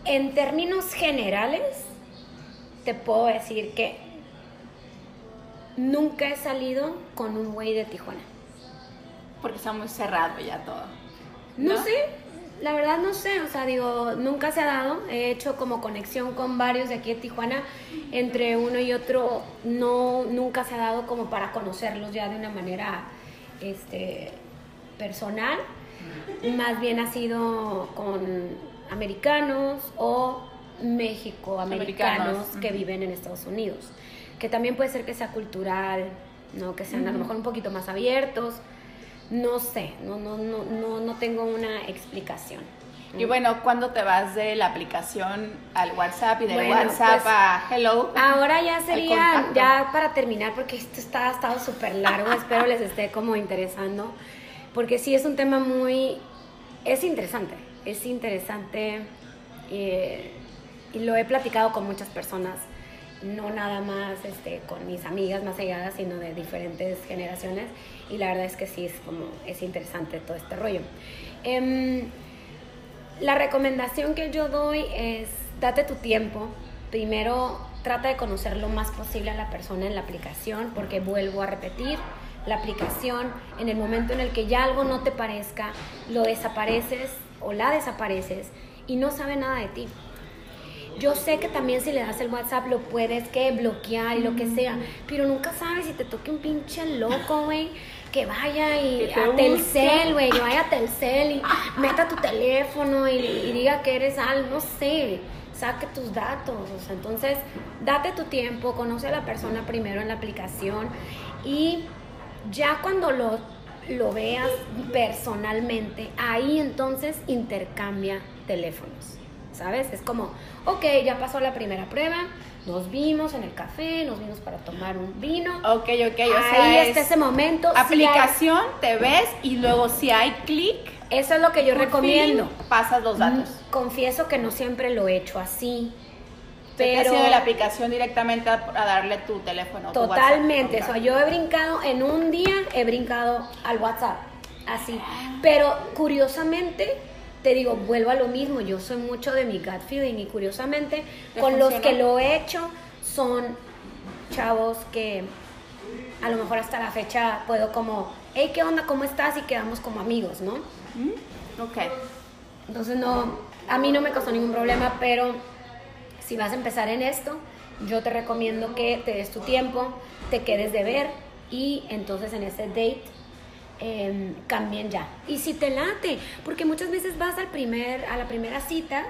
en términos generales, te puedo decir que nunca he salido con un güey de Tijuana. Porque está muy cerrado ya todo. No, ¿No? sé, la verdad no sé, o sea, digo, nunca se ha dado. He hecho como conexión con varios de aquí de Tijuana, entre uno y otro, no, nunca se ha dado como para conocerlos ya de una manera este, personal. Más bien ha sido con americanos o México, americanos Americanos, que viven en Estados Unidos. Que también puede ser que sea cultural, ¿no? que sean a lo mejor un poquito más abiertos. No sé, no, no, no, no, no tengo una explicación. Y bueno, ¿cuándo te vas de la aplicación al WhatsApp y del Bueno, WhatsApp pues, a Hello? Ahora ya sería, ya para terminar, porque esto está, ha estado súper largo, espero les esté como interesando, porque sí es un tema muy, es interesante, es interesante eh, y lo he platicado con muchas personas, no nada más este, con mis amigas más allegadas, sino de diferentes generaciones, y la verdad es que sí es como, es interesante todo este rollo. Em, la recomendación que yo doy es date tu tiempo. Primero trata de conocer lo más posible a la persona en la aplicación, porque vuelvo a repetir, la aplicación en el momento en el que ya algo no te parezca, lo desapareces o la desapareces y no sabe nada de ti. Yo sé que también si le das el WhatsApp lo puedes que bloquear y lo que sea, pero nunca sabes si te toque un pinche loco, güey, que vaya y Que te a. Telcel, güey, que vaya a Telcel y meta tu teléfono y, y diga que eres algo, no sé, saque tus datos, o sea, entonces date tu tiempo, conoce a la persona primero en la aplicación y ya cuando lo, lo veas personalmente, ahí entonces intercambia teléfonos. ¿Sabes? Es como, ok, ya pasó la primera prueba, nos vimos en el café, nos vimos para tomar un vino. Ok, ok, o sea, ahí es está ese momento. hay- aplicación, te ves y luego si hay clic, eso es lo que yo recomiendo. fin, pasas los datos. Mm, Confieso que no siempre lo he hecho así. Te Pero la aplicación directamente a, a darle tu teléfono. tu totalmente. WhatsApp. O sea, yo he brincado en un día, he brincado al WhatsApp. Así. Pero curiosamente, te digo, vuelvo a lo mismo. Yo soy mucho de mi gut feeling y curiosamente, ¿Te con los que lo he hecho, son chavos que a lo mejor hasta la fecha puedo como, hey, ¿qué onda? ¿Cómo estás? Y quedamos como amigos, ¿no? ¿Mm? Ok. Entonces no, a mí no me causó ningún problema, pero si vas a empezar en esto, yo te recomiendo que te des tu tiempo, te quedes de ver y entonces en ese date em, cambien ya. Y si te late, porque muchas veces vas al primer, a la primera cita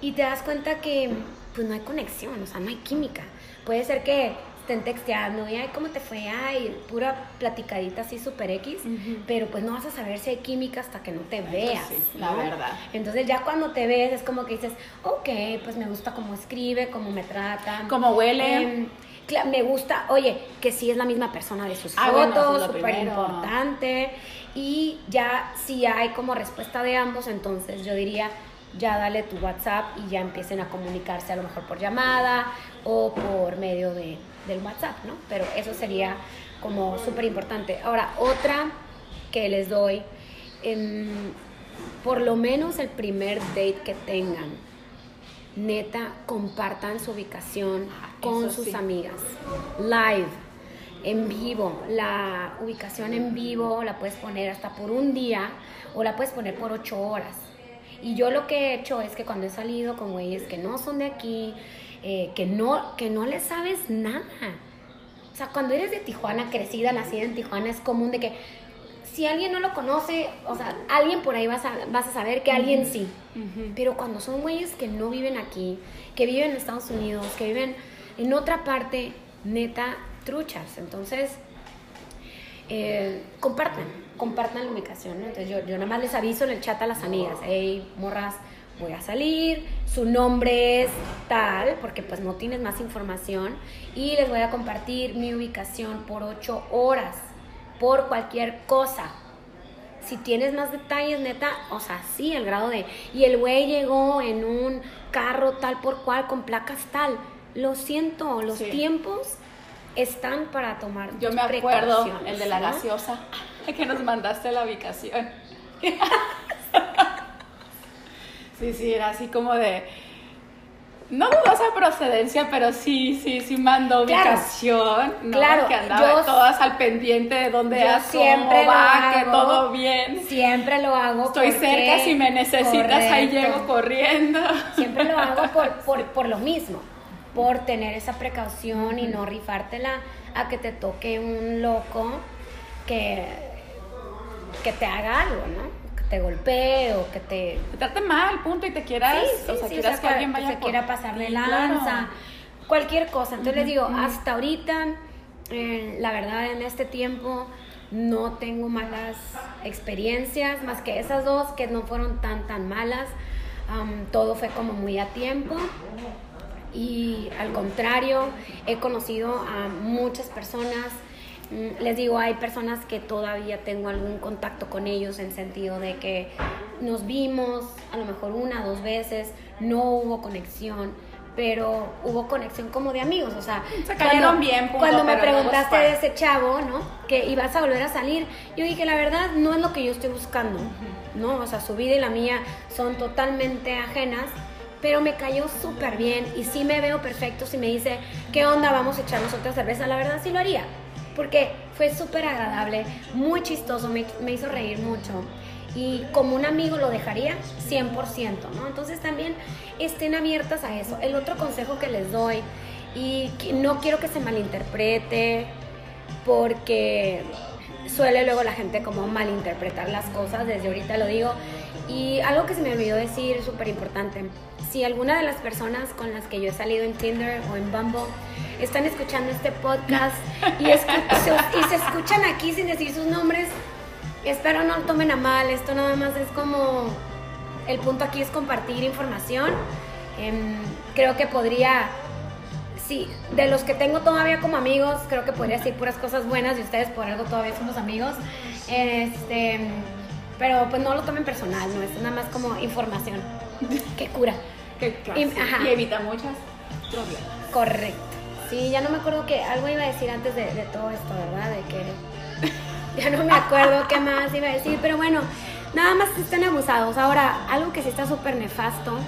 y te das cuenta que pues no hay conexión, o sea, no hay química. Puede ser que estén texteando y ay, ¿cómo te fue? Ay, pura platicadita así super X, pero pues no vas a saber si hay química hasta que no te veas. sí, la ¿no? verdad. Entonces ya cuando te ves es como que dices, ok, pues me gusta cómo escribe, cómo me trata. ¿Cómo huele? Em, me gusta, oye, que sí es la misma persona de sus Ah, bueno, fotos, lo súper importante. Y ya si hay como respuesta de ambos, entonces yo diría, ya dale tu WhatsApp y ya empiecen a comunicarse a lo mejor por llamada o por medio de, del WhatsApp, ¿no? Pero eso sería como súper importante. Ahora, otra que les doy, em, por lo menos el primer date que tengan, neta, compartan su ubicación con Eso sus sí. amigas. Live, en vivo. La ubicación en vivo la puedes poner hasta por un día o la puedes poner por ocho horas. Y yo lo que he hecho es que cuando he salido con güeyes que no son de aquí, eh, que, no, que no les sabes nada. O sea, cuando eres de Tijuana, crecida, nacida en Tijuana, es común de que si alguien no lo conoce, o sea, alguien por ahí vas a, vas a saber que alguien sí. Pero cuando son güeyes que no viven aquí, que viven en Estados Unidos, que viven en otra parte, neta, truchas. Entonces, eh, compartan, compartan la ubicación. Entonces, yo, yo nada más les aviso en el chat a las amigas, hey, morras, voy a salir, su nombre es tal, porque pues no tienes más información, y les voy a compartir mi ubicación por ocho horas, por cualquier cosa. Si tienes más detalles, neta, o sea, sí, el grado de... Y el güey llegó en un carro tal por cual, con placas tal. Lo siento, los Sí. tiempos están para tomar Yo me acuerdo, el de la ¿no? gaseosa, que nos mandaste la ubicación. sí, sí, era así como de. No dudosa procedencia, pero sí, sí, sí mandó Claro, ubicación. ¿no? claro, Que andaba yo- todas al pendiente de dónde yo siempre cómo lo va, que hago. todo bien. Siempre lo hago. Estoy porque- cerca, si me necesitas, ahí llego corriendo. Siempre lo hago por, por, por lo mismo, por tener esa precaución y no rifártela a que te toque un loco que, que te haga algo, ¿no? Que te golpee o que te... Te trate mal, punto, y te quieras, Sí, sí, o sea, sí, quieras o sea, que alguien que vaya por quiera pasar de ti, lanza, claro. cualquier cosa. Entonces les digo, hasta ahorita, eh, la verdad, en este tiempo no tengo malas experiencias, más que esas dos que no fueron tan, tan malas. Am, todo fue como muy a tiempo. Y al contrario, he conocido a muchas personas. Mm, Les digo, hay personas que todavía tengo algún contacto con ellos en sentido de que nos vimos a lo mejor una, dos veces, no hubo conexión, pero hubo conexión como de amigos, o sea, Se cayeron bien, punto, cuando me preguntaste de ese chavo, ¿no? Que ibas a volver a salir, yo dije, la verdad, no es lo que yo estoy buscando, ¿no? O sea, su vida y la mía son totalmente ajenas, pero me cayó súper bien y sí me veo perfecto si me dice, ¿qué onda? Vamos a echarnos otra cerveza, la verdad sí lo haría, porque fue súper agradable, muy chistoso, me, me hizo reír mucho. Y como un amigo lo dejaría 100%, ¿no? Entonces también estén abiertas a eso. El otro consejo que les doy, y no quiero que se malinterprete, porque suele luego la gente como malinterpretar las cosas, desde ahorita lo digo. Y algo que se me olvidó decir, súper importante, si alguna de las personas con las que yo he salido en Tinder o en Bumble están escuchando este podcast y, se- escuchan aquí sin decir sus nombres, espero no lo tomen a mal, esto nada más es como, el punto aquí es compartir información. Em, creo que podría sí, de los que tengo todavía como amigos, creo que podría decir puras cosas buenas y ustedes por algo todavía somos amigos. Este, pero pues no lo tomen personal, no es nada más como información que cura. Que, claro, Y- sí, ajá. y evita muchos problemas. Correcto. Sí, ya no me acuerdo que algo iba a decir antes de, de todo esto, ¿verdad? De que ya no me acuerdo qué más iba a decir, pero bueno, nada más estén abusados. Ahora, algo que sí está súper nefasto